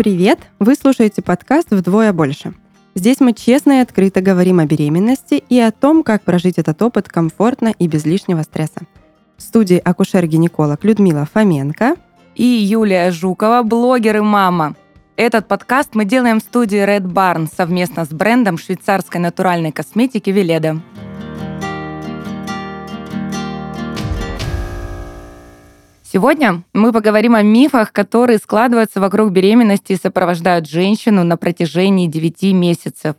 Привет! Вы слушаете подкаст «Вдвое больше». Здесь мы честно и открыто говорим о беременности и о том, как прожить этот опыт комфортно и без лишнего стресса. В студии акушер-гинеколог Людмила Фоменко и Юлия Жукова, блогер и мама. Этот подкаст мы делаем в студии Red Barn совместно с брендом швейцарской натуральной косметики Веледа. Сегодня мы поговорим о мифах, которые складываются вокруг беременности и сопровождают женщину на протяжении 9 месяцев.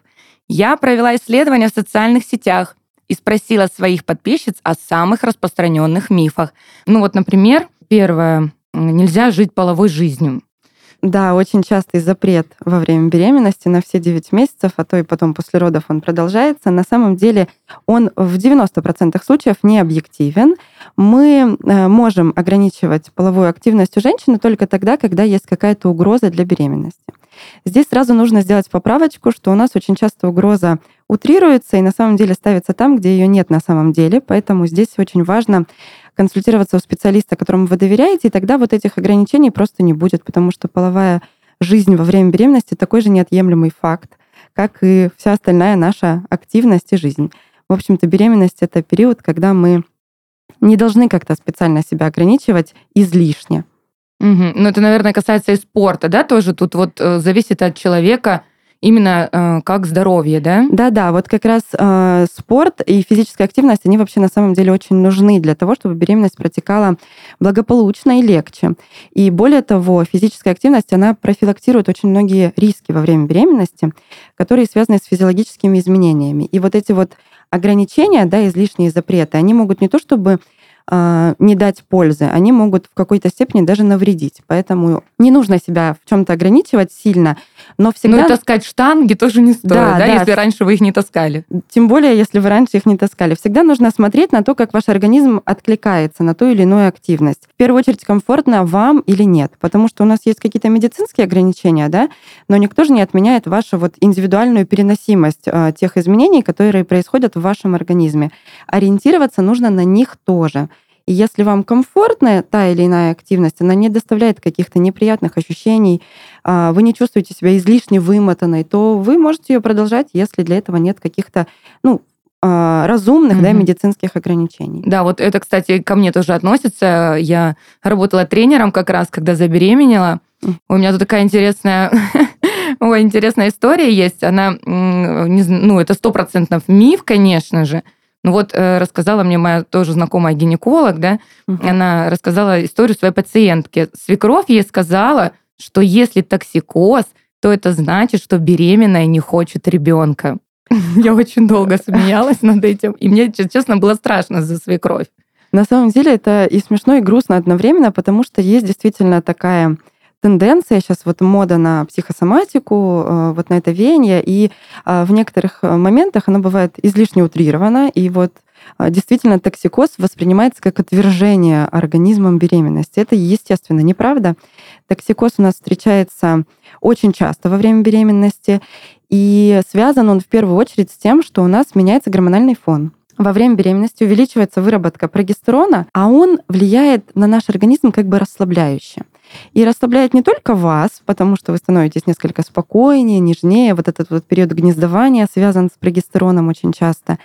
Я провела исследование в социальных сетях и спросила своих подписчиц о самых распространенных мифах. Ну вот, например, первое. Нельзя жить половой жизнью. Да, очень частый запрет во время беременности на все 9 месяцев, а то и потом после родов он продолжается. На самом деле он в 90% случаев не объективен. Мы э, можем ограничивать половую активность у женщины только тогда, когда есть какая-то угроза для беременности. Здесь сразу нужно сделать поправочку, что у нас очень часто угроза утрируется и на самом деле ставится там, где ее нет на самом деле. Поэтому здесь очень важно консультироваться у специалиста, которому вы доверяете, и тогда вот этих ограничений просто не будет, потому что половая жизнь во время беременности такой же неотъемлемый факт, как и вся остальная наша активность и жизнь. В общем-то, беременность — это период, когда мы не должны как-то специально себя ограничивать излишне. Угу. Ну, это, наверное, касается и спорта, да, тоже тут вот э, зависит от человека, именно э, как здоровье, да? Да-да, вот как раз э, спорт и физическая активность, они вообще на самом деле очень нужны для того, чтобы беременность протекала благополучно и легче. И более того, физическая активность, она профилактирует очень многие риски во время беременности, которые связаны с физиологическими изменениями. И вот эти вот ограничения, да, излишние запреты, они могут не то чтобы не дать пользы, они могут в какой-то степени даже навредить. Поэтому не нужно себя в чем-то ограничивать сильно, но всегда... Ну и таскать штанги тоже не стоит, да, да, да, если раньше вы их не таскали. Тем более, если вы раньше их не таскали. Всегда нужно смотреть на то, как ваш организм откликается на ту или иную активность. В первую очередь, комфортно вам или нет, потому что у нас есть какие-то медицинские ограничения, да, но никто же не отменяет вашу вот индивидуальную переносимость э, тех изменений, которые происходят в вашем организме. Ориентироваться нужно на них тоже. И если вам комфортная та или иная активность, она не доставляет каких-то неприятных ощущений, а, вы не чувствуете себя излишне вымотанной, то вы можете ее продолжать, если для этого нет каких-то, ну, а, разумных mm-hmm. да, медицинских ограничений. Да, вот это, кстати, ко мне тоже относится. Я работала тренером как раз, когда забеременела. Mm-hmm. У меня тут такая интересная Ой, интересная история есть. Она, ну, это стопроцентно миф, конечно же, ну вот э, рассказала мне моя тоже знакомая гинеколог, да, угу. она рассказала историю своей пациентки. Свекровь ей сказала, что если токсикоз, то это значит, что беременная не хочет ребенка. Я очень долго смеялась над этим, и мне, честно, было страшно за свекровь. На самом деле это и смешно, и грустно одновременно, потому что есть действительно такая тенденция, сейчас вот мода на психосоматику, э, вот на это веяние, и э, в некоторых э, моментах оно бывает излишне утрировано, и вот действительно токсикоз воспринимается как отвержение организмом беременности. Это естественно, неправда. Токсикоз у нас встречается очень часто во время беременности, и связан он в первую очередь с тем, что у нас меняется гормональный фон во время беременности увеличивается выработка прогестерона, а он влияет на наш организм как бы расслабляюще. И расслабляет не только вас, потому что вы становитесь несколько спокойнее, нежнее. Вот этот вот период гнездования связан с прогестероном очень часто.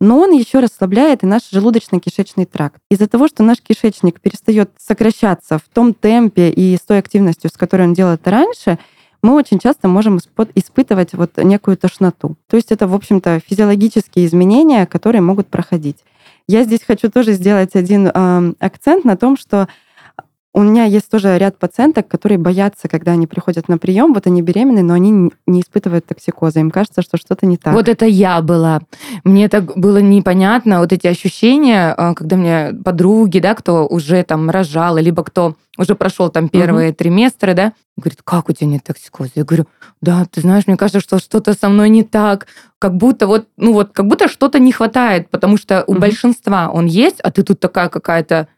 Но он еще расслабляет и наш желудочно-кишечный тракт. Из-за того, что наш кишечник перестает сокращаться в том темпе и с той активностью, с которой он делал это раньше, мы очень часто можем испытывать вот некую тошноту. То есть это, в общем-то, физиологические изменения, которые могут проходить. Я здесь хочу тоже сделать один э, акцент на том, что у меня есть тоже ряд пациенток, которые боятся, когда они приходят на прием, вот они беременны, но они не испытывают токсикоза. Им кажется, что что-то не так. Вот это я была. Мне так было непонятно, вот эти ощущения, а, когда мне подруги, да, кто уже там рожала, либо кто уже прошел там первые угу. триместры, да, говорит, как у тебя нет токсикоза? Я говорю, да, ты знаешь, мне кажется, что что-то со мной не так, как будто вот, ну вот, как будто что-то не хватает, потому что у угу. большинства он есть, а ты тут такая какая-то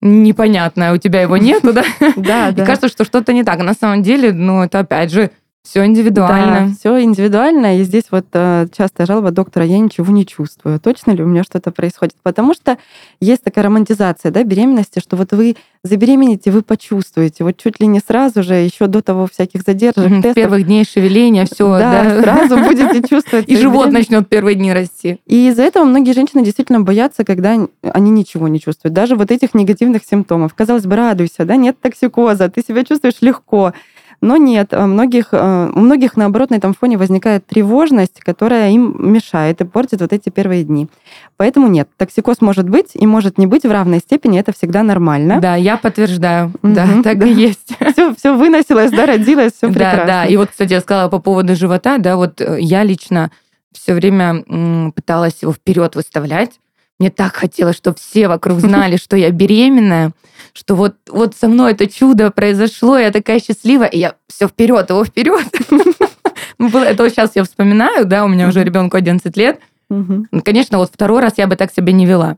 непонятное, у тебя его нету, да? Да, да. И кажется, что что-то не так. На самом деле, ну, это опять же Все индивидуально. Да, все индивидуально. И здесь вот э, частая жалоба доктора, я ничего не чувствую. Точно ли у меня что-то происходит? Потому что есть такая романтизация да, беременности, что вот вы забеременеете, вы почувствуете. Вот чуть ли не сразу же, еще до того всяких задержек, mm-hmm, тестов. первых дней шевеления, все. Да, да, сразу будете чувствовать. И живот начнет первые дни расти. И из-за этого многие женщины действительно боятся, когда они ничего не чувствуют. Даже вот этих негативных симптомов. Казалось бы, радуйся, да, нет токсикоза, ты себя чувствуешь легко. Но нет, у многих, э, у многих, наоборот, на этом фоне возникает тревожность, которая им мешает и портит вот эти первые дни. Поэтому нет, токсикоз может быть и может не быть в равной степени, это всегда нормально. Да, я подтверждаю. Угу, да, так да. и есть. Все, все выносилось, да, родилось, все прекрасно. Да, да. И вот, кстати, я сказала по поводу живота, да, вот э, я лично все время пыталась его вперед выставлять. Мне так хотелось, чтобы все вокруг знали, что я беременная что вот, вот со мной это чудо произошло, я такая счастливая, и я все вперед, его вперед. Ну, это вот сейчас я вспоминаю, да, у меня уже ребенку 11 лет. Конечно, вот второй раз я бы так себя не вела.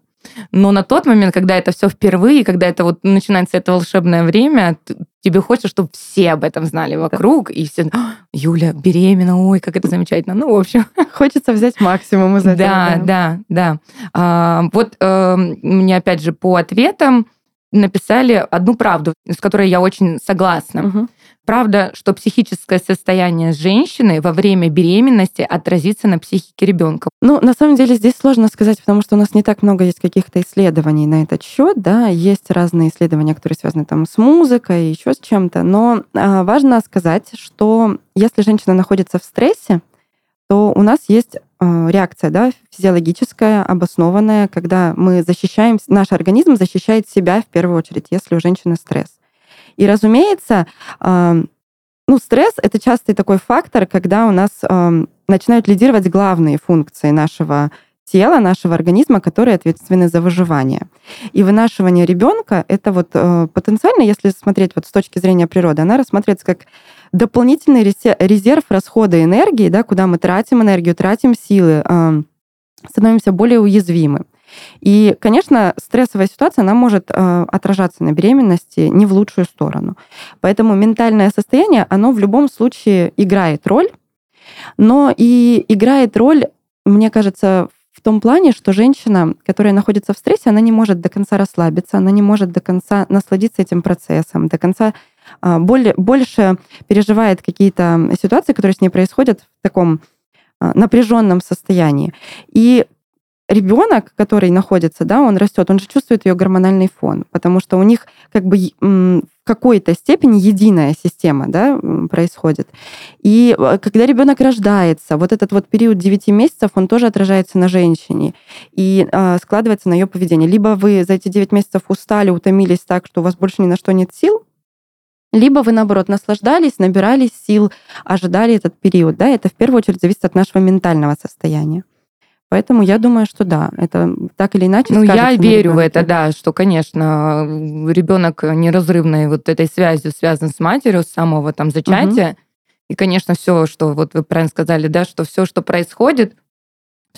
Но на тот момент, когда это все впервые, когда это вот начинается это волшебное время, тебе хочется, чтобы все об этом знали вокруг, и все, «А, Юля беременна, ой, как это замечательно. Ну, в общем. Хочется взять максимум из этого. Да, да, да. А, вот э, мне опять же по ответам написали одну правду, с которой я очень согласна. Угу. Правда, что психическое состояние женщины во время беременности отразится на психике ребенка. Ну, на самом деле здесь сложно сказать, потому что у нас не так много есть каких-то исследований на этот счет, да, есть разные исследования, которые связаны там с музыкой, еще с чем-то, но а, важно сказать, что если женщина находится в стрессе, то у нас есть э, реакция да, физиологическая, обоснованная, когда мы защищаем, наш организм защищает себя в первую очередь, если у женщины стресс. И, разумеется, ну, стресс — это частый такой фактор, когда у нас начинают лидировать главные функции нашего тела, нашего организма, которые ответственны за выживание. И вынашивание ребенка это вот э, потенциально, если смотреть вот с точки зрения природы, она рассматривается как дополнительный резерв расхода энергии, да, куда мы тратим энергию, тратим силы, становимся более уязвимы. И, конечно, стрессовая ситуация, она может э, отражаться на беременности не в лучшую сторону. Поэтому ментальное состояние, оно в любом случае играет роль, но и играет роль, мне кажется, в том плане, что женщина, которая находится в стрессе, она не может до конца расслабиться, она не может до конца насладиться этим процессом, до конца а, более, больше переживает какие-то ситуации, которые с ней происходят в таком а, напряженном состоянии. И ребенок, который находится, да, он растет, он же чувствует ее гормональный фон, потому что у них как бы в какой-то степени единая система да, происходит. И а, когда ребенок рождается, вот этот вот период 9 месяцев, он тоже отражается на женщине и э, складывается на ее поведение. Либо вы за эти 9 месяцев устали, утомились так, что у вас больше ни на что нет сил, либо вы, наоборот, наслаждались, набирались сил, ожидали этот период. Да? Это в первую очередь зависит от нашего ментального состояния. Поэтому я думаю, что да, это так или иначе. Ну, я верю в это, да, что, конечно, ребенок неразрывной вот этой связью связан с матерью с самого там зачатия. Угу. И, конечно, все, что вот вы правильно сказали, да, что все, что происходит,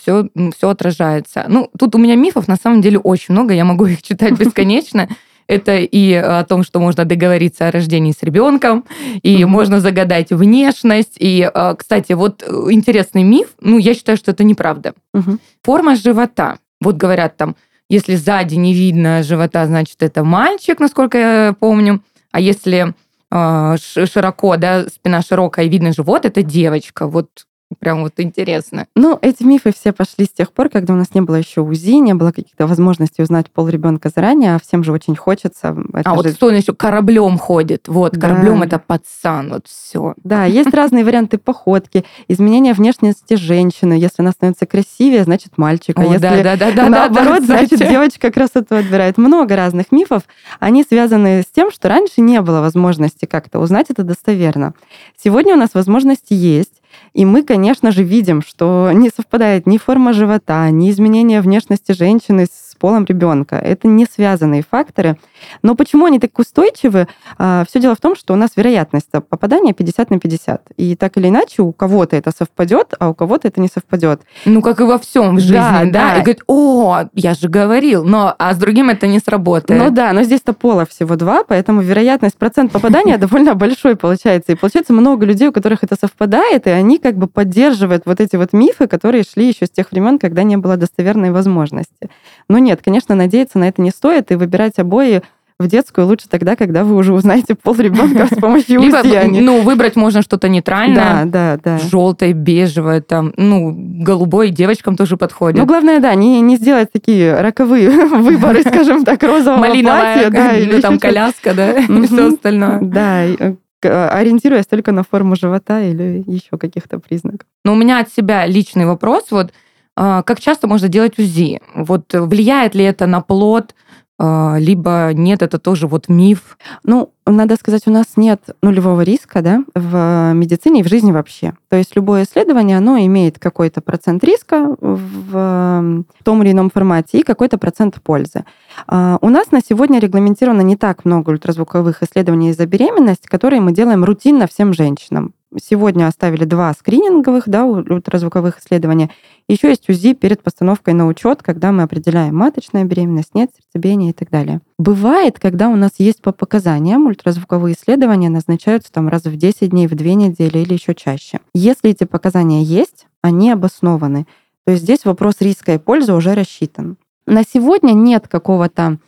все, все отражается. Ну, тут у меня мифов на самом деле очень много, я могу их читать бесконечно. Это и о том, что можно договориться о рождении с ребенком, и mm-hmm. можно загадать внешность. И, а, кстати, вот э, интересный миф, ну, я считаю, что это неправда. Mm-hmm. Форма живота. Вот говорят там, если сзади не видно живота, значит, это мальчик, насколько я помню. А если э, широко, да, спина широкая и видно живот, это девочка. Вот Прям вот интересно. Ну, эти мифы все пошли с тех пор, когда у нас не было еще УЗИ, не было каких-то возможностей узнать пол ребенка заранее, а всем же очень хочется. Это а же... вот он еще кораблем ходит. Вот, да. кораблем это пацан, вот все. Да, есть разные варианты походки, изменения внешности женщины. Если она становится красивее, значит мальчик. А если да, да, да, да, наоборот, да, значит девочка красоту отбирает. Много разных мифов. Они связаны с тем, что раньше не было возможности как-то узнать это достоверно. Сегодня у нас возможности есть. И мы, конечно же, видим, что не совпадает ни форма живота, ни изменение внешности женщины с с полом ребенка. Это не связанные факторы. Но почему они так устойчивы? А, Все дело в том, что у нас вероятность попадания 50 на 50. И так или иначе у кого-то это совпадет, а у кого-то это не совпадет. Ну, как и во всем в жизни, да? да? да. И говорит, о, я же говорил, но а с другим это не сработает. Ну да, но здесь-то пола всего два, поэтому вероятность, процент попадания довольно большой получается. И получается много людей, у которых это совпадает, и они как бы поддерживают вот эти вот мифы, которые шли еще с тех времен, когда не было достоверной возможности. Но нет, конечно, надеяться на это не стоит, и выбирать обои в детскую лучше тогда, когда вы уже узнаете пол ребенка с помощью УЗИ. Ну, выбрать можно что-то нейтральное. Да, да, да. Желтое, бежевое, там, ну, голубой девочкам тоже подходит. Ну, главное, да, не, не сделать такие роковые выборы, скажем так, розового Малиновая, платья. Да, или там коляска, да, и все остальное. Да, э, ориентируясь только на форму живота или еще каких-то признаков. Но у меня от себя личный вопрос, вот как часто можно делать УЗИ? Вот влияет ли это на плод? А, либо нет, это тоже вот миф? Ну, надо сказать, у нас нет нулевого риска да, в медицине и в жизни вообще. То есть любое исследование, оно имеет какой-то процент риска в том или ином формате и какой-то процент пользы. А, у нас на сегодня регламентировано не так много ультразвуковых исследований за беременность, которые мы делаем рутинно всем женщинам. Сегодня оставили два скрининговых да, ультразвуковых исследования. Еще есть УЗИ перед постановкой на учет, когда мы определяем маточная беременность, нет, сердцебиение и так далее. Бывает, когда у нас есть по показаниям ультразвуковые исследования, назначаются там раз в 10 дней, в 2 недели или еще чаще. Если эти показания есть, они обоснованы. То есть здесь вопрос риска и пользы уже рассчитан. На сегодня нет какого-то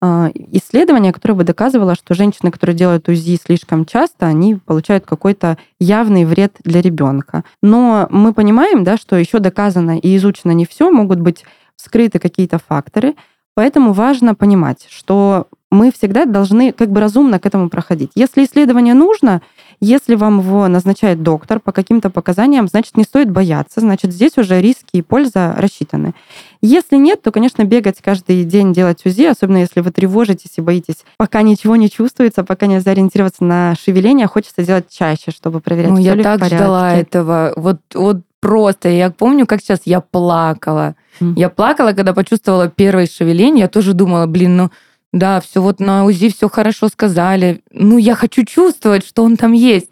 а, исследование, которое бы доказывало, что женщины, которые делают УЗИ слишком часто, они получают какой-то явный вред для ребенка. Но мы понимаем, да, что еще доказано и изучено не все, могут быть скрыты какие-то факторы, поэтому важно понимать, что мы всегда должны как бы разумно к этому проходить. Если исследование нужно, если вам его назначает доктор по каким-то показаниям, значит, не стоит бояться, значит, здесь уже риски и польза рассчитаны. Если нет, то, конечно, бегать каждый день, делать УЗИ, особенно если вы тревожитесь и боитесь, пока ничего не чувствуется, пока нельзя ориентироваться на шевеление, хочется делать чаще, чтобы проверять, ну, я так ждала этого. Вот, вот просто. Я помню, как сейчас я плакала. Mm. Я плакала, когда почувствовала первое шевеление. Я тоже думала, блин, ну да, все вот на УЗИ все хорошо сказали. Ну, я хочу чувствовать, что он там есть.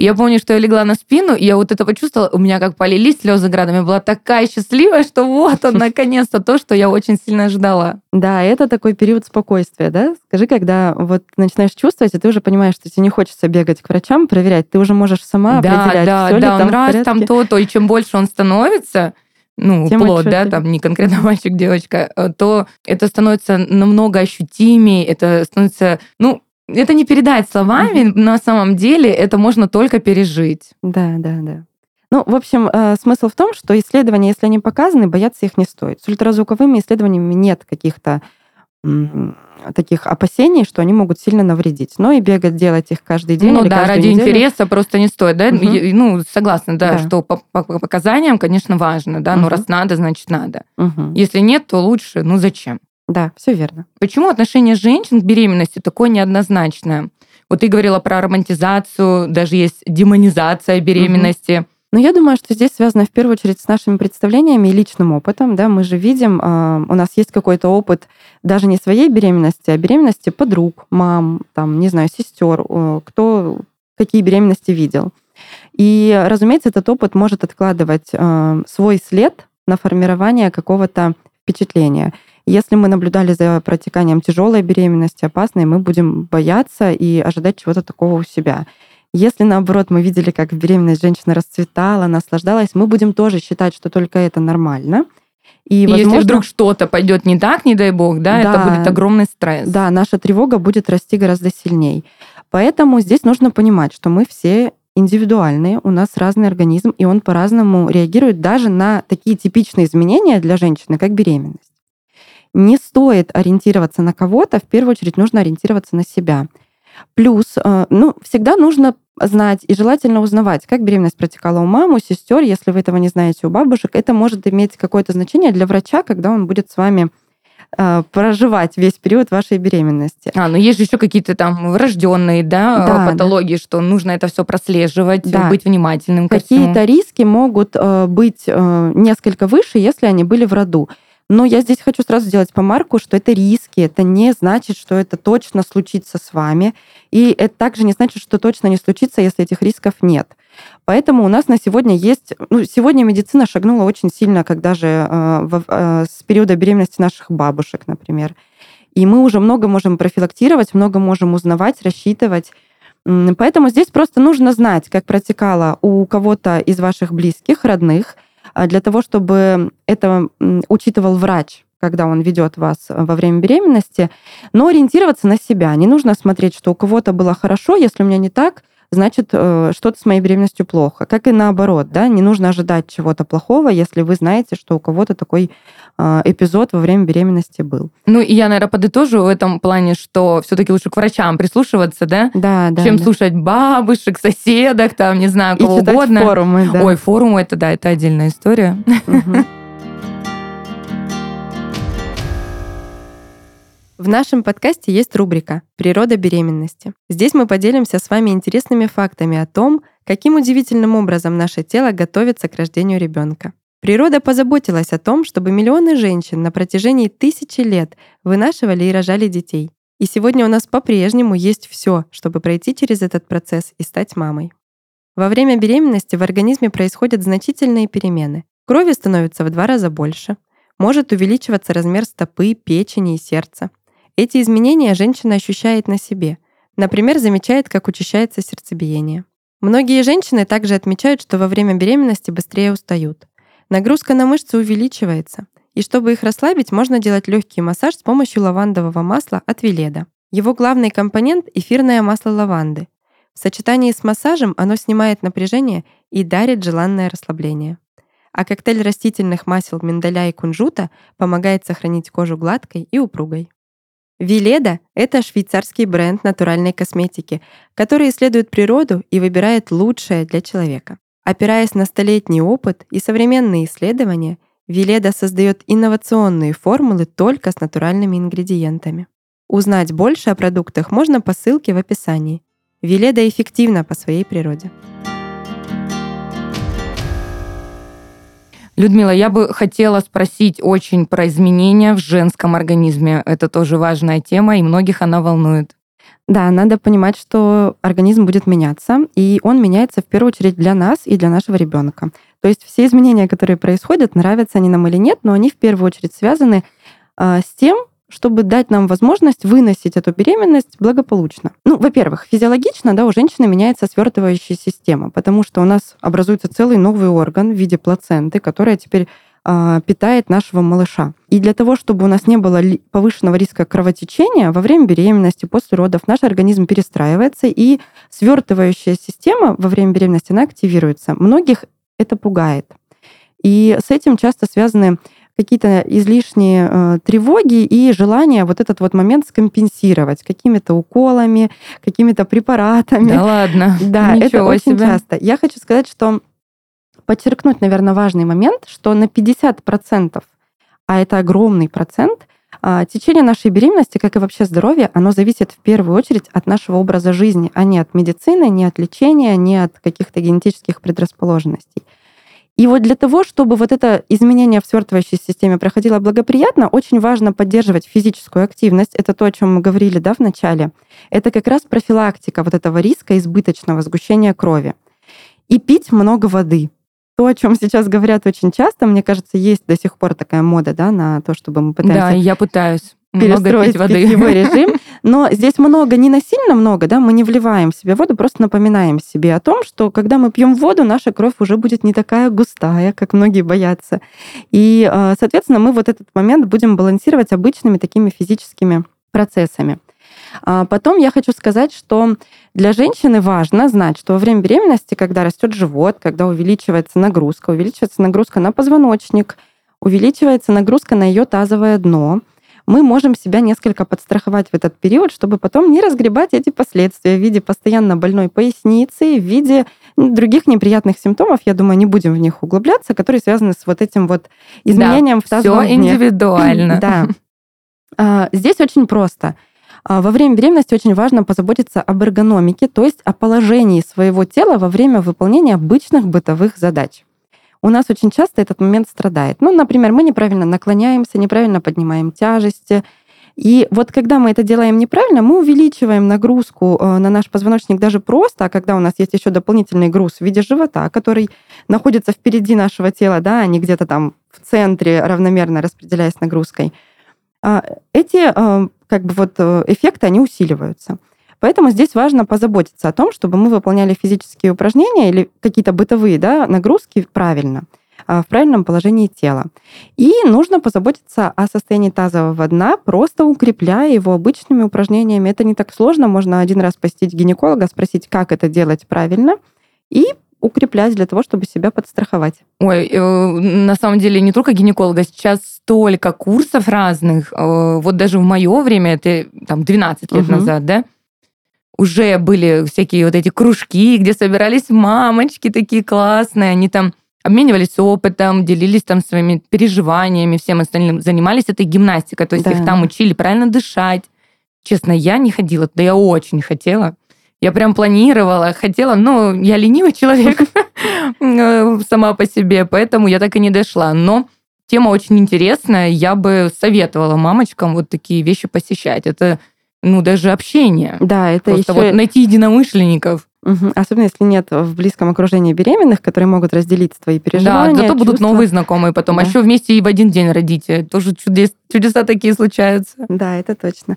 И я помню, что я легла на спину, и я вот это почувствовала, у меня как полились слезы градом. Я была такая счастливая, что вот он, наконец-то, то, что я очень сильно ждала. Да, это такой период спокойствия, да? Скажи, когда вот начинаешь чувствовать, и ты уже понимаешь, что тебе не хочется бегать к врачам, проверять, ты уже можешь сама да, определять, да, все да, ли там он раз там то, то, и чем больше он становится, ну, Тем плод, да, там не конкретно мальчик, девочка, э, то это становится намного ощутимее, это становится, ну, это не передать словами, mm-hmm. на самом деле это можно только пережить. Да, да, да. Ну, в общем, э, смысл в том, что исследования, если они показаны, бояться их не стоит. С ультразвуковыми исследованиями нет каких-то таких опасений, что они могут сильно навредить. Но и бегать, делать их каждый день. Ну да, ради неделю. интереса просто не стоит, да? Угу. Ну, согласна, да, да, что по, по показаниям, конечно, важно, да, угу. но раз надо, значит надо. Угу. Если нет, то лучше, ну зачем? Да, все верно. Почему отношение женщин к беременности такое неоднозначное? Вот ты говорила про романтизацию, даже есть демонизация беременности. Угу. Но я думаю, что здесь связано в первую очередь с нашими представлениями и личным опытом. Да? Мы же видим, а, у нас есть какой-то опыт даже не своей беременности, а беременности подруг, мам, там, не знаю, сестер, кто какие беременности видел. И, разумеется, этот опыт может откладывать а, свой след на формирование какого-то впечатления. Если мы наблюдали за протеканием тяжелой беременности, опасной, мы будем бояться и ожидать чего-то такого у себя. Если, наоборот, мы видели, как беременность женщины расцветала, наслаждалась, мы будем тоже считать, что только это нормально. И, возможно, если вдруг что-то пойдет не так, не дай бог, да, да, это будет огромный стресс. Да, наша тревога будет расти гораздо сильнее. Поэтому здесь нужно понимать, что мы все индивидуальные, у нас разный организм, и он по-разному реагирует даже на такие типичные изменения для женщины, как беременность. Не стоит ориентироваться на кого-то, в первую очередь нужно ориентироваться на себя. Плюс, э, ну, всегда нужно знать и желательно узнавать, как беременность протекала у мамы, у сестер. Если вы этого не знаете у бабушек, это может иметь какое-то значение для врача, когда он будет с вами э, проживать весь период вашей беременности. А, ну есть же еще какие-то там врожденные, да, да патологии, да. что нужно это все прослеживать, да. быть внимательным. Какие-то риски могут э, быть несколько выше, если они были в роду. Но я здесь хочу сразу сделать помарку, что это риски, это не значит, что это точно случится с вами, и это также не значит, что точно не случится, если этих рисков нет. Поэтому у нас на сегодня есть... Ну, сегодня медицина шагнула очень сильно, когда же э, в, э, с периода беременности наших бабушек, например. И мы уже много можем профилактировать, много можем узнавать, рассчитывать. Поэтому здесь просто нужно знать, как протекало у кого-то из ваших близких, родных, для того, чтобы это учитывал врач, когда он ведет вас во время беременности, но ориентироваться на себя. Не нужно смотреть, что у кого-то было хорошо, если у меня не так, значит, э, что-то с моей беременностью плохо. Как и наоборот, да, не нужно ожидать чего-то плохого, если вы знаете, что у кого-то такой э, эпизод во время беременности был. Ну, и я, наверное, подытожу в этом плане, что все-таки лучше к врачам прислушиваться, да? Да, да. Чем да. слушать бабушек, соседок, там, не знаю, кого и угодно. форумы, да. Ой, форумы, это, да, это отдельная история. Угу. В нашем подкасте есть рубрика «Природа беременности». Здесь мы поделимся с вами интересными фактами о том, каким удивительным образом наше тело готовится к рождению ребенка. Природа позаботилась о том, чтобы миллионы женщин на протяжении тысячи лет вынашивали и рожали детей. И сегодня у нас по-прежнему есть все, чтобы пройти через этот процесс и стать мамой. Во время беременности в организме происходят значительные перемены. Крови становится в два раза больше. Может увеличиваться размер стопы, печени и сердца. Эти изменения женщина ощущает на себе. Например, замечает, как учащается сердцебиение. Многие женщины также отмечают, что во время беременности быстрее устают. Нагрузка на мышцы увеличивается, и чтобы их расслабить, можно делать легкий массаж с помощью лавандового масла от Веледа. Его главный компонент — эфирное масло лаванды. В сочетании с массажем оно снимает напряжение и дарит желанное расслабление. А коктейль растительных масел миндаля и кунжута помогает сохранить кожу гладкой и упругой. Веледа — это швейцарский бренд натуральной косметики, который исследует природу и выбирает лучшее для человека. Опираясь на столетний опыт и современные исследования, Веледа создает инновационные формулы только с натуральными ингредиентами. Узнать больше о продуктах можно по ссылке в описании. Веледа эффективна по своей природе. Людмила, я бы хотела спросить очень про изменения в женском организме. Это тоже важная тема, и многих она волнует. Да, надо понимать, что организм будет меняться, и он меняется в первую очередь для нас и для нашего ребенка. То есть все изменения, которые происходят, нравятся они нам или нет, но они в первую очередь связаны э, с тем, чтобы дать нам возможность выносить эту беременность благополучно. Ну, во-первых, физиологично, да, у женщины меняется свертывающая система, потому что у нас образуется целый новый орган в виде плаценты, которая теперь э, питает нашего малыша. И для того, чтобы у нас не было повышенного риска кровотечения во время беременности, после родов, наш организм перестраивается, и свертывающая система во время беременности, она активируется. Многих это пугает. И с этим часто связаны какие-то излишние э, тревоги и желание вот этот вот момент скомпенсировать какими-то уколами, какими-то препаратами. Да ладно. Да, Ничего это очень себе. часто. Я хочу сказать, что подчеркнуть, наверное, важный момент, что на 50%, а это огромный процент, э, течение нашей беременности, как и вообще здоровье, оно зависит в первую очередь от нашего образа жизни, а не от медицины, не от лечения, не от каких-то генетических предрасположенностей. И вот для того, чтобы вот это изменение в свертывающей системе проходило благоприятно, очень важно поддерживать физическую активность. Это то, о чем мы говорили да, в начале. Это как раз профилактика вот этого риска избыточного сгущения крови. И пить много воды. То, о чем сейчас говорят очень часто, мне кажется, есть до сих пор такая мода да, на то, чтобы мы пытаемся... Да, я пытаюсь перестроить воды. питьевой режим. Но здесь много, не насильно много, да, мы не вливаем в себя воду, просто напоминаем себе о том, что когда мы пьем воду, наша кровь уже будет не такая густая, как многие боятся. И, э, соответственно, мы вот этот момент будем балансировать обычными такими физическими процессами. А потом я хочу сказать, что для женщины важно знать, что во время беременности, когда растет живот, когда увеличивается нагрузка, увеличивается нагрузка на позвоночник, увеличивается нагрузка на ее тазовое дно, мы можем себя несколько подстраховать в этот период, чтобы потом не разгребать эти последствия в виде постоянно больной поясницы, в виде других неприятных симптомов, я думаю, не будем в них углубляться, которые связаны с вот этим вот изменением да, в тазовом Все индивидуально. Да. А, здесь очень просто. А, во время беременности очень важно позаботиться об эргономике, то есть о положении своего тела во время выполнения обычных бытовых задач. У нас очень часто этот момент страдает. Ну, например, мы неправильно наклоняемся, неправильно поднимаем тяжести. И вот когда мы это делаем неправильно, мы увеличиваем нагрузку э, на наш позвоночник даже просто, а когда у нас есть еще дополнительный груз в виде живота, который находится впереди нашего тела, да, а не где-то там в центре равномерно распределяясь нагрузкой, а, эти э, как бы вот э, эффекты, они усиливаются. Поэтому здесь важно позаботиться о том, чтобы мы выполняли физические упражнения или какие-то бытовые да, нагрузки правильно, а, в правильном положении тела. И нужно позаботиться о состоянии тазового дна, просто укрепляя его обычными упражнениями. Это не так сложно, можно один раз посетить гинеколога, спросить, как это делать правильно, и укреплять для того, чтобы себя подстраховать. Ой, э, на самом деле не только гинеколога, сейчас столько курсов разных. Э, вот даже в мое время, это там 12 лет угу. назад, да, уже были всякие вот эти кружки, где собирались мамочки такие классные, они там обменивались опытом, делились там своими переживаниями, всем остальным, занимались этой гимнастикой, то есть да. их там учили правильно дышать. Честно, я не ходила, да я очень хотела. Я прям планировала, хотела, но я ленивый человек сама по себе, поэтому я так и не дошла. Но тема очень интересная, я бы советовала мамочкам вот такие вещи посещать. Это ну, даже общение. Да, это Просто еще... вот найти единомышленников. Угу. Особенно если нет в близком окружении беременных, которые могут разделить твои переживания. Да, зато будут чувства. новые знакомые потом. А да. А еще вместе и в один день родите. Тоже чудес, чудеса такие случаются. Да, это точно.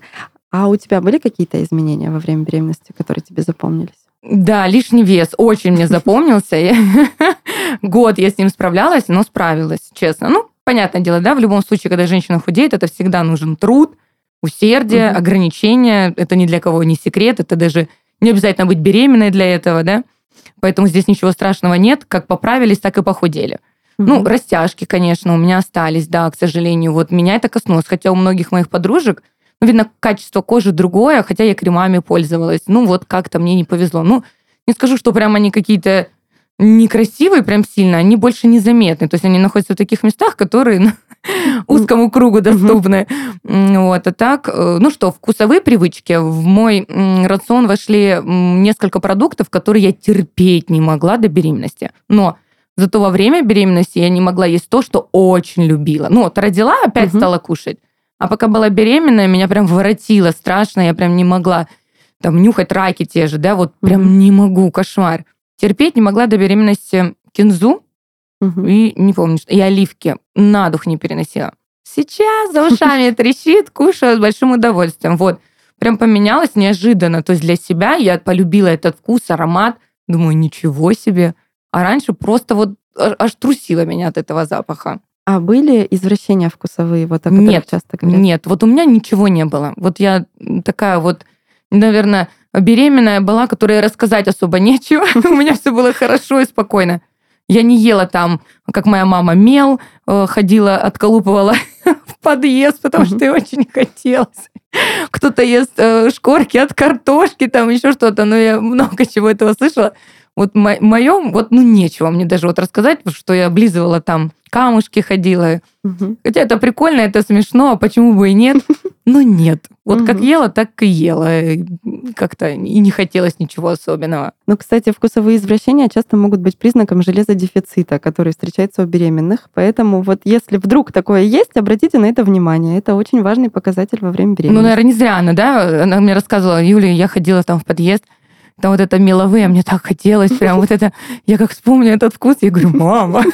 А у тебя были какие-то изменения во время беременности, которые тебе запомнились? Да, лишний вес очень мне запомнился. Год я с ним справлялась, но справилась, честно. Ну, понятное дело, да, в любом случае, когда женщина худеет, это всегда нужен труд, усердие, угу. ограничения. Это ни для кого не секрет, это даже не обязательно быть беременной для этого, да. Поэтому здесь ничего страшного нет. Как поправились, так и похудели. Угу. Ну, растяжки, конечно, у меня остались, да, к сожалению. Вот меня это коснулось. Хотя у многих моих подружек, ну, видно, качество кожи другое, хотя я кремами пользовалась. Ну, вот как-то мне не повезло. Ну, не скажу, что прям они какие-то некрасивые прям сильно, они больше незаметны. То есть они находятся в таких местах, которые ну, узкому кругу доступны. Вот, а так, э, ну что, вкусовые привычки. В мой рацион вошли несколько продуктов, которые я терпеть не могла до беременности. Но зато во время беременности я не могла есть то, что очень любила. Ну вот, родила, опять стала кушать. А пока была беременная, меня прям воротило страшно, я прям не могла там нюхать раки те же, да, вот прям не могу, кошмар. Терпеть не могла до беременности кинзу, Угу. И не помню, что... И оливки на дух не переносила. Сейчас за ушами трещит, кушаю с большим удовольствием. Вот. Прям поменялось неожиданно. То есть для себя я полюбила этот вкус, аромат. Думаю, ничего себе. А раньше просто вот аж трусило меня от этого запаха. А были извращения вкусовые, вот о которых нет, часто говорят? Нет, вот у меня ничего не было. Вот я такая вот, наверное, беременная была, которой рассказать особо нечего. У меня все было хорошо и спокойно. Я не ела там, как моя мама, мел, э, ходила, отколупывала в подъезд, потому что очень хотелось. Кто-то ест э, шкорки от картошки, там еще что-то, но я много чего этого слышала. Вот в моем, вот, ну, нечего мне даже вот рассказать, что я облизывала там камушки ходила. Угу. Хотя это прикольно, это смешно, а почему бы и нет? Ну, нет. Вот угу. как ела, так и ела. Как-то и не хотелось ничего особенного. Ну, кстати, вкусовые извращения часто могут быть признаком железодефицита, который встречается у беременных. Поэтому вот если вдруг такое есть, обратите на это внимание. Это очень важный показатель во время беременности. Ну, наверное, не зря она, да? Она мне рассказывала, Юля, я ходила там в подъезд, там вот это меловые, мне так хотелось, прям вот это, я как вспомню этот вкус, я говорю, мама,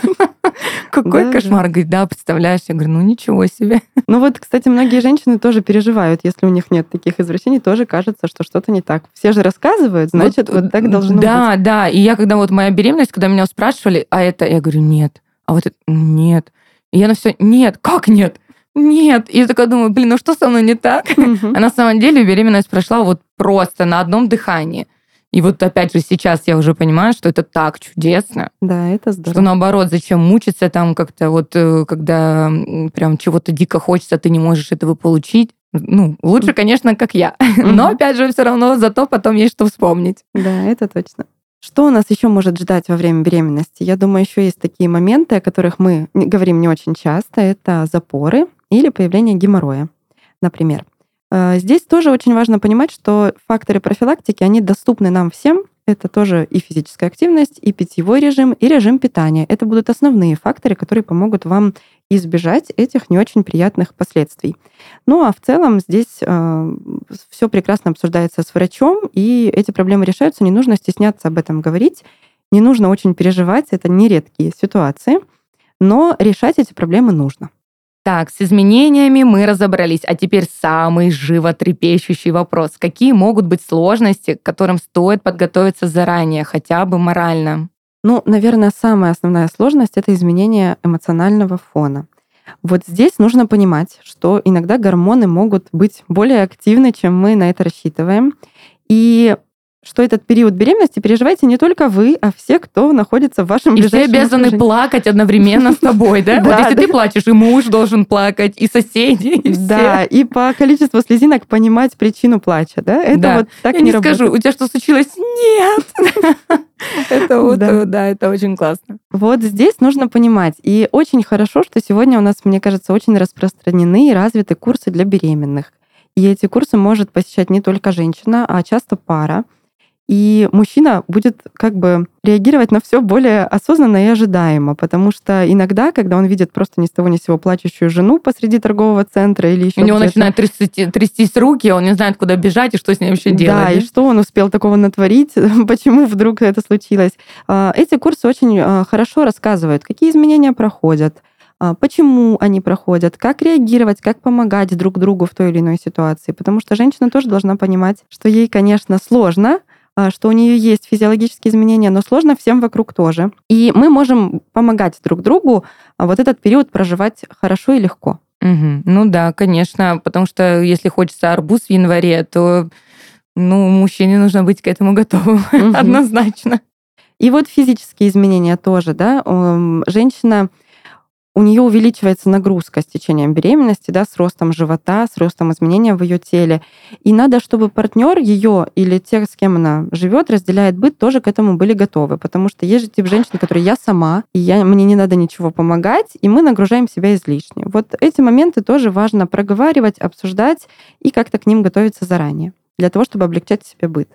какой да, кошмар. Да. Говорит, да, представляешь? Я говорю, ну ничего себе. Ну вот, кстати, многие женщины тоже переживают, если у них нет таких извращений, тоже кажется, что что-то не так. Все же рассказывают, значит, вот, вот так должно да, быть. Да, да. И я, когда вот моя беременность, когда меня спрашивали, а это, я говорю, нет. А вот это, нет. И я на все, нет, как нет? Нет. И я такая думаю, блин, ну что со мной не так? А на самом деле беременность прошла вот просто на одном дыхании. И вот опять же сейчас я уже понимаю, что это так чудесно. Да, это здорово. Что наоборот, зачем мучиться там как-то вот, э, когда прям чего-то дико хочется, ты не можешь этого получить. Ну, лучше, конечно, как я. Но опять же, все равно зато потом есть что вспомнить. Да, это точно. Что у нас еще может ждать во время беременности? Я думаю, еще есть такие моменты, о которых мы говорим не очень часто. Это запоры или появление геморроя, например. Э, здесь тоже очень важно понимать, что факторы профилактики, они доступны нам всем. Это тоже и физическая активность, и питьевой режим, и режим питания. Это будут основные факторы, которые помогут вам избежать этих не очень приятных последствий. Ну а в целом здесь э, все прекрасно обсуждается с врачом, и эти проблемы решаются. Не нужно стесняться об этом говорить, не нужно очень переживать, это нередкие ситуации, но решать эти проблемы нужно. Так, с изменениями мы разобрались, а теперь самый животрепещущий вопрос. Какие могут быть сложности, к которым стоит подготовиться заранее, хотя бы морально? Ну, наверное, самая основная сложность — это изменение эмоционального фона. Вот здесь нужно понимать, что иногда гормоны могут быть более активны, чем мы на это рассчитываем. И что этот период беременности переживаете не только вы, а все, кто находится в вашем И все обязаны окружении. плакать одновременно с тобой, да? Вот если ты плачешь, и муж должен плакать, и соседи, и все. Да, и по количеству слезинок понимать причину плача, да? Это вот так не скажу, у тебя что случилось? Нет! Это вот, да, это очень классно. Вот здесь нужно понимать. И очень хорошо, что сегодня у нас, мне кажется, очень распространены и развиты курсы для беременных. И эти курсы может посещать не только женщина, а часто пара и мужчина будет как бы реагировать на все более осознанно и ожидаемо, потому что иногда, когда он видит просто ни с того ни с сего плачущую жену посреди торгового центра или еще у него начинают трясти, трястись руки, он не знает, куда бежать и что с ним вообще делать. Да, и что он успел такого натворить, почему вдруг это случилось. А, эти курсы очень а, хорошо рассказывают, какие изменения проходят, а, почему они проходят, как реагировать, как помогать друг другу в той или иной ситуации. Потому что женщина тоже должна понимать, что ей, конечно, сложно, что у нее есть физиологические изменения, но сложно всем вокруг тоже. И мы можем помогать друг другу а, вот этот период проживать хорошо и легко. Угу. Ну да, конечно, потому что если хочется арбуз в январе, то ну, мужчине нужно быть к этому готовым угу. однозначно. И вот физические изменения тоже, да. Женщина у нее увеличивается нагрузка с течением беременности, да, с ростом живота, с ростом изменения в ее теле. И надо, чтобы партнер ее или тех, с кем она живет, разделяет быт, тоже к этому были готовы. Потому что есть же тип женщин, которые я сама, и я, мне не надо ничего помогать, и мы нагружаем себя излишне. Вот эти моменты тоже важно проговаривать, обсуждать и как-то к ним готовиться заранее, для того, чтобы облегчать себе быт.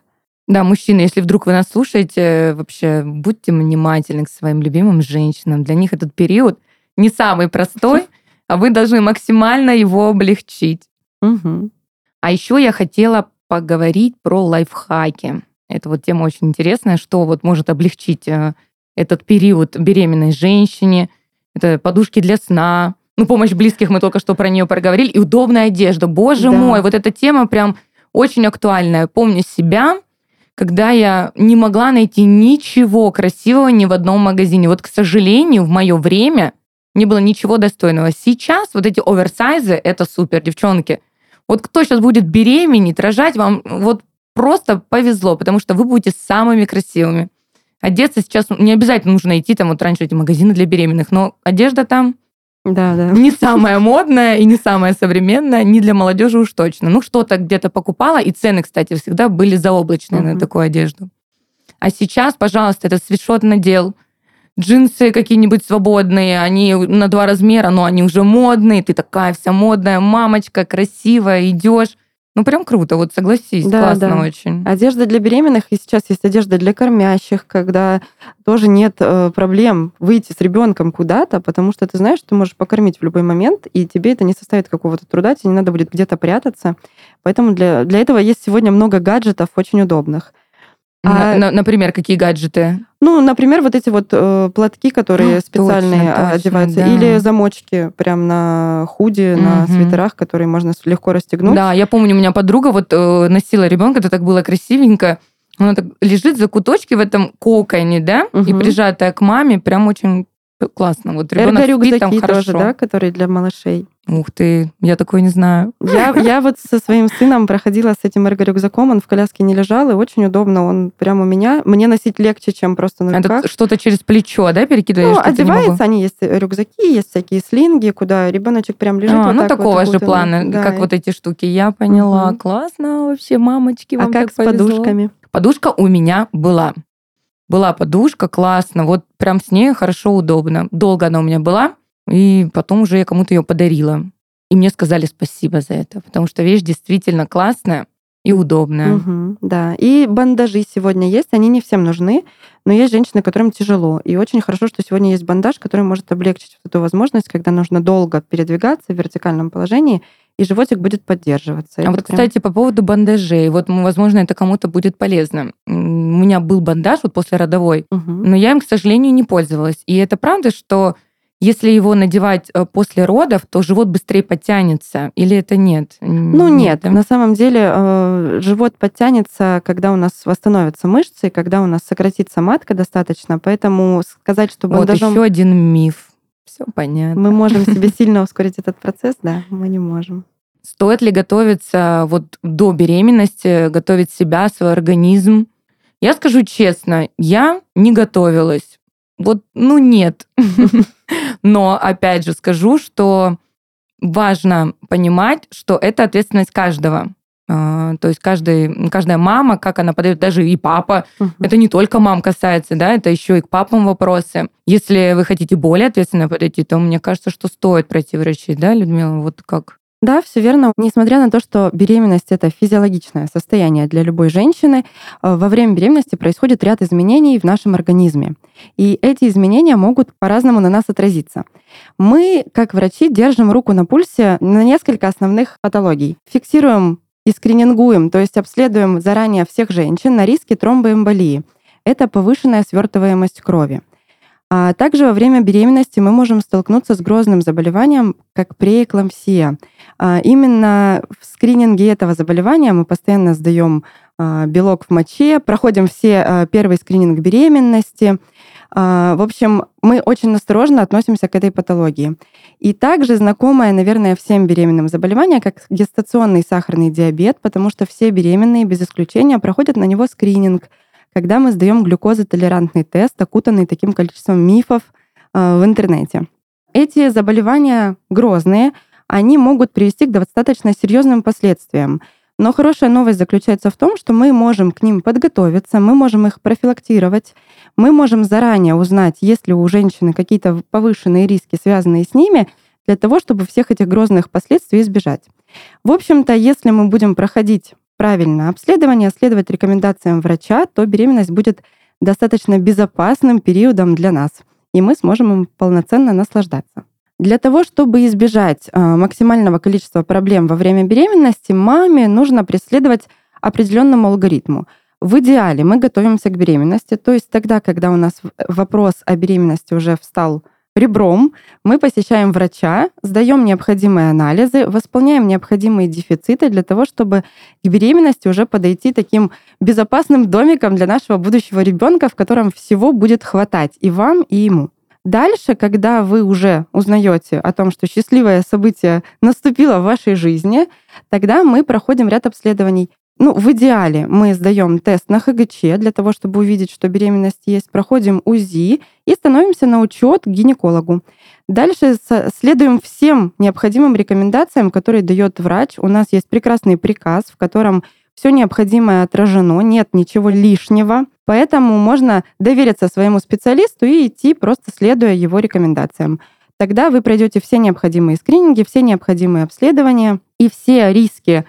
Да, мужчины, если вдруг вы нас слушаете, вообще будьте внимательны к своим любимым женщинам. Для них этот период не самый простой, а вы должны максимально его облегчить. Угу. А еще я хотела поговорить про лайфхаки. Это вот тема очень интересная, что вот может облегчить э, этот период беременной женщине. Это подушки для сна, ну, помощь близких, мы только что про нее проговорили, и удобная одежда. Боже да. мой, вот эта тема прям очень актуальная. Помню себя, когда я не могла найти ничего красивого ни в одном магазине. Вот, к сожалению, в мое время не было ничего достойного. Сейчас вот эти оверсайзы, это супер, девчонки. Вот кто сейчас будет беременеть, рожать, вам вот просто повезло, потому что вы будете самыми красивыми. Одеться сейчас не обязательно нужно идти, там вот раньше эти магазины для беременных, но одежда там да, да. не самая модная и не самая современная, не для молодежи уж точно. Ну, что-то где-то покупала, и цены, кстати, всегда были заоблачные на такую одежду. А сейчас, пожалуйста, этот свитшот надел, джинсы какие-нибудь свободные, они на два размера, но они уже модные, ты такая вся модная мамочка, красивая, идешь. Ну, прям круто, вот согласись, да, классно да. очень. Одежда для беременных, и сейчас есть одежда для кормящих, когда тоже нет э, проблем выйти с ребенком куда-то, потому что ты знаешь, что ты можешь покормить в любой момент, и тебе это не составит какого-то труда, тебе не надо будет где-то прятаться. Поэтому для, для этого есть сегодня много гаджетов очень удобных. А, на, например, какие гаджеты? Ну, например, вот эти вот э, платки, которые а, специальные точно, одеваются, да. или замочки прям на худи, угу. на свитерах, которые можно легко расстегнуть. Да, я помню, у меня подруга вот э, носила ребенка, это так было красивенько. Она так лежит за куточки в этом коконе, да, угу. и прижатая к маме, прям очень классно. Вот ребенок спит там хорошо. тоже, да, которые для малышей. Ух ты, я такое не знаю. Я, я вот со своим сыном проходила с этим эрго-рюкзаком, он в коляске не лежал, и очень удобно, он прямо у меня. Мне носить легче, чем просто на руках. Это что-то через плечо, да, перекидываешь? Ну, одевается, они есть рюкзаки, есть всякие слинги, куда ребеночек прям лежит. А, вот ну, такого вот, же плана, да. как вот эти штуки. Я поняла. Угу. Классно вообще, мамочки, вам А как с повезло. подушками? Подушка у меня была. Была подушка, классно, вот прям с ней хорошо, удобно. Долго она у меня была, и потом уже я кому-то ее подарила. И мне сказали спасибо за это, потому что вещь действительно классная и удобная. Угу, да. И бандажи сегодня есть, они не всем нужны, но есть женщины, которым тяжело. И очень хорошо, что сегодня есть бандаж, который может облегчить эту возможность, когда нужно долго передвигаться в вертикальном положении, и животик будет поддерживаться. А Это вот, прям- кстати, по поводу бандажей, вот, возможно, это кому-то будет полезно. У меня был бандаж вот после родовой, Мгм. но я им, к сожалению, не пользовалась. И это правда, что если его надевать э, после родов, то живот быстрее подтянется? Или это нет? Ну нет, да? на самом деле э, живот подтянется, когда у нас восстановятся мышцы, и когда у нас сократится матка достаточно, поэтому сказать, что Вот бандажом еще один миф. Все понятно. мы можем себе сильно ускорить этот процесс, да, мы не можем. Стоит ли готовиться вот до беременности, готовить себя, свой организм? Я скажу честно, я не готовилась. Вот, ну нет. Но опять же скажу, что важно понимать, что это ответственность каждого. А, То есть каждый, каждая мама, как она подает, даже и папа, Мгм. это не только мам касается, да, это еще и к папам вопросы. Если вы хотите более ответственно подойти, то мне кажется, что стоит пройти врачей, да, Людмила, вот как? Да, все верно. Несмотря на то, что беременность это физиологичное состояние для любой женщины, э, во время беременности происходит ряд изменений в нашем организме. И эти изменения могут по-разному на нас отразиться. Мы, как врачи, держим руку на пульсе на несколько основных патологий. Фиксируем и скринингуем, то есть обследуем заранее всех женщин на риски тромбоэмболии. Это повышенная свертываемость крови. А также во время беременности мы можем столкнуться с грозным заболеванием, как преэклампсия. А, Именно в скрининге этого заболевания мы постоянно сдаем а, белок в моче, проходим все а, первый скрининг беременности. А, В общем, мы очень осторожно относимся к этой патологии. И также знакомое, наверное, всем беременным заболевание, как гестационный сахарный диабет, потому что все беременные без исключения проходят на него скрининг, когда мы сдаем глюкозотолерантный тест, окутанный таким количеством мифов а, в интернете. Эти заболевания грозные, они могут привести к достаточно серьезным последствиям. Но хорошая новость заключается в том, что мы можем к ним подготовиться, мы можем их профилактировать, мы можем заранее узнать, есть ли у женщины какие-то повышенные риски, связанные с ними, для того, чтобы всех этих грозных последствий избежать. В общем-то, если мы будем проходить правильно обследование, следовать рекомендациям врача, то беременность будет достаточно безопасным периодом для нас, и мы сможем им полноценно наслаждаться. Для того, чтобы избежать э, максимального количества проблем во время беременности, маме нужно преследовать определенному алгоритму. В идеале мы готовимся к беременности, то есть тогда, когда у нас вопрос о беременности уже встал ребром, мы посещаем врача, сдаем необходимые анализы, восполняем необходимые дефициты для того, чтобы к беременности уже подойти таким безопасным домиком для нашего будущего ребенка, в котором всего будет хватать и вам, и ему. Дальше, когда вы уже узнаете о том, что счастливое событие наступило в вашей жизни, тогда мы проходим ряд обследований. Ну, в идеале мы сдаем тест на ХГЧ для того, чтобы увидеть, что беременность есть, проходим УЗИ и становимся на учет к гинекологу. Дальше следуем всем необходимым рекомендациям, которые дает врач. У нас есть прекрасный приказ, в котором все необходимое отражено, нет ничего лишнего. Поэтому можно довериться своему специалисту и идти, просто следуя его рекомендациям. Тогда вы пройдете все необходимые скрининги, все необходимые обследования, и все риски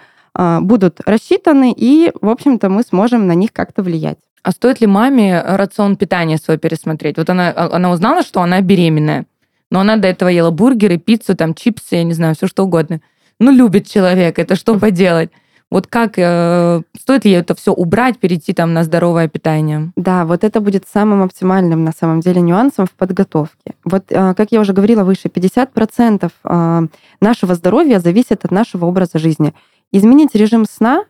будут рассчитаны, и, в общем-то, мы сможем на них как-то влиять. А стоит ли маме рацион питания свой пересмотреть? Вот она, а, она узнала, что она беременная, но она до этого ела бургеры, пиццу, там, чипсы, я не знаю, все что угодно. Ну, любит человек, это что поделать? Вот как, э, стоит ли это все убрать, перейти там на здоровое питание? Да, вот это будет самым оптимальным на самом деле нюансом в подготовке. Вот, э, как я уже говорила выше, 50% э, нашего здоровья зависит от нашего образа жизни. Изменить режим сна,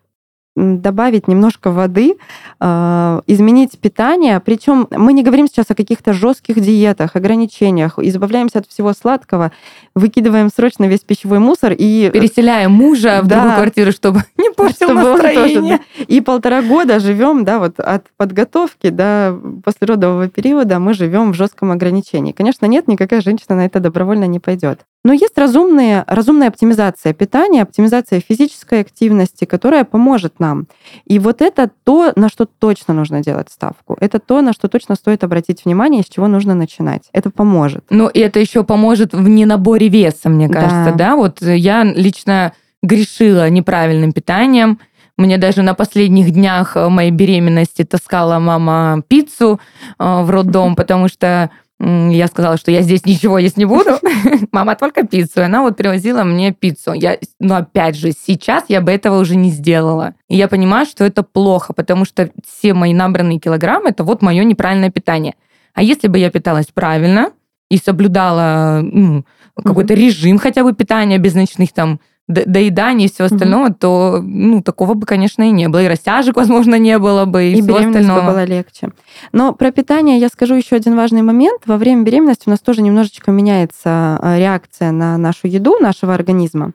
добавить немножко воды, э, изменить питание. Причем мы не говорим сейчас о каких-то жестких диетах, ограничениях, избавляемся от всего сладкого, выкидываем срочно весь пищевой мусор и Переселяем мужа в Да. другую квартиру, чтобы не портил чтобы он тоже, настроение. да. И полтора года живем, да, вот от подготовки до послеродового периода мы живем в жестком ограничении. Конечно, нет, никакая женщина на это добровольно не пойдет. Но есть разумные, разумная оптимизация питания, оптимизация физической активности, которая поможет нам. И вот это то, на что точно нужно делать ставку. Это то, на что точно стоит обратить внимание, с чего нужно начинать. Это поможет. Ну, и это еще поможет в ненаборе веса, мне кажется, да? да? Вот я лично грешила неправильным питанием. Мне даже на последних днях моей беременности таскала мама пиццу э, в роддом, потому что я сказала, что я здесь ничего есть не буду. Мама, только пиццу. И она вот привозила мне пиццу. Я, но опять же, сейчас я бы этого уже не сделала. И я понимаю, что это плохо, потому что все мои набранные килограммы, это вот мое неправильное питание. А если бы я питалась правильно и соблюдала ну, какой-то режим хотя бы питания без ночных там доедания и всего остального, угу. то ну, такого бы, конечно, и не было. И растяжек, возможно, не было бы, и, и всего остального. бы было легче. Но про питание я скажу еще один важный момент. Во время беременности у нас тоже немножечко меняется э, реакция на нашу еду, нашего организма.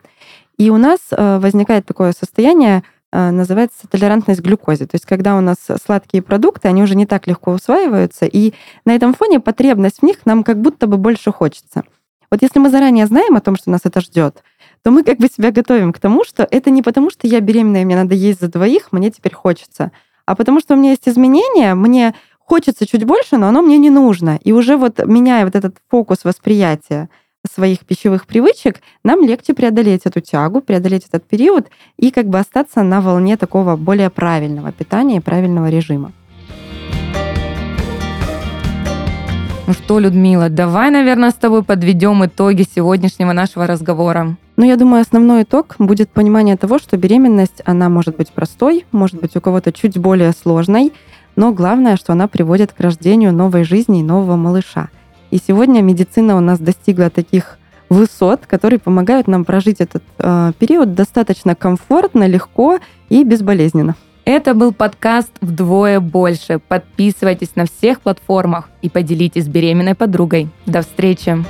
И у нас э, возникает такое состояние, э, называется толерантность к глюкозе. То есть когда у нас сладкие продукты, они уже не так легко усваиваются, и на этом фоне потребность в них нам как будто бы больше хочется. Вот если мы заранее знаем о том, что нас это ждет, то мы как бы себя готовим к тому, что это не потому, что я беременная, мне надо есть за двоих, мне теперь хочется, а потому что у меня есть изменения, мне хочется чуть больше, но оно мне не нужно. И уже вот меняя вот этот фокус восприятия своих пищевых привычек, нам легче преодолеть эту тягу, преодолеть этот период и как бы остаться на волне такого более правильного питания и правильного режима. Ну что, Людмила, давай, наверное, с тобой подведем итоги сегодняшнего нашего разговора. Ну, я думаю, основной итог будет понимание того, что беременность, она может быть простой, может быть у кого-то чуть более сложной, но главное, что она приводит к рождению новой жизни и нового малыша. И сегодня медицина у нас достигла таких высот, которые помогают нам прожить этот э, период достаточно комфортно, легко и безболезненно. Это был подкаст «Вдвое больше». Подписывайтесь на всех платформах и поделитесь с беременной подругой. До встречи!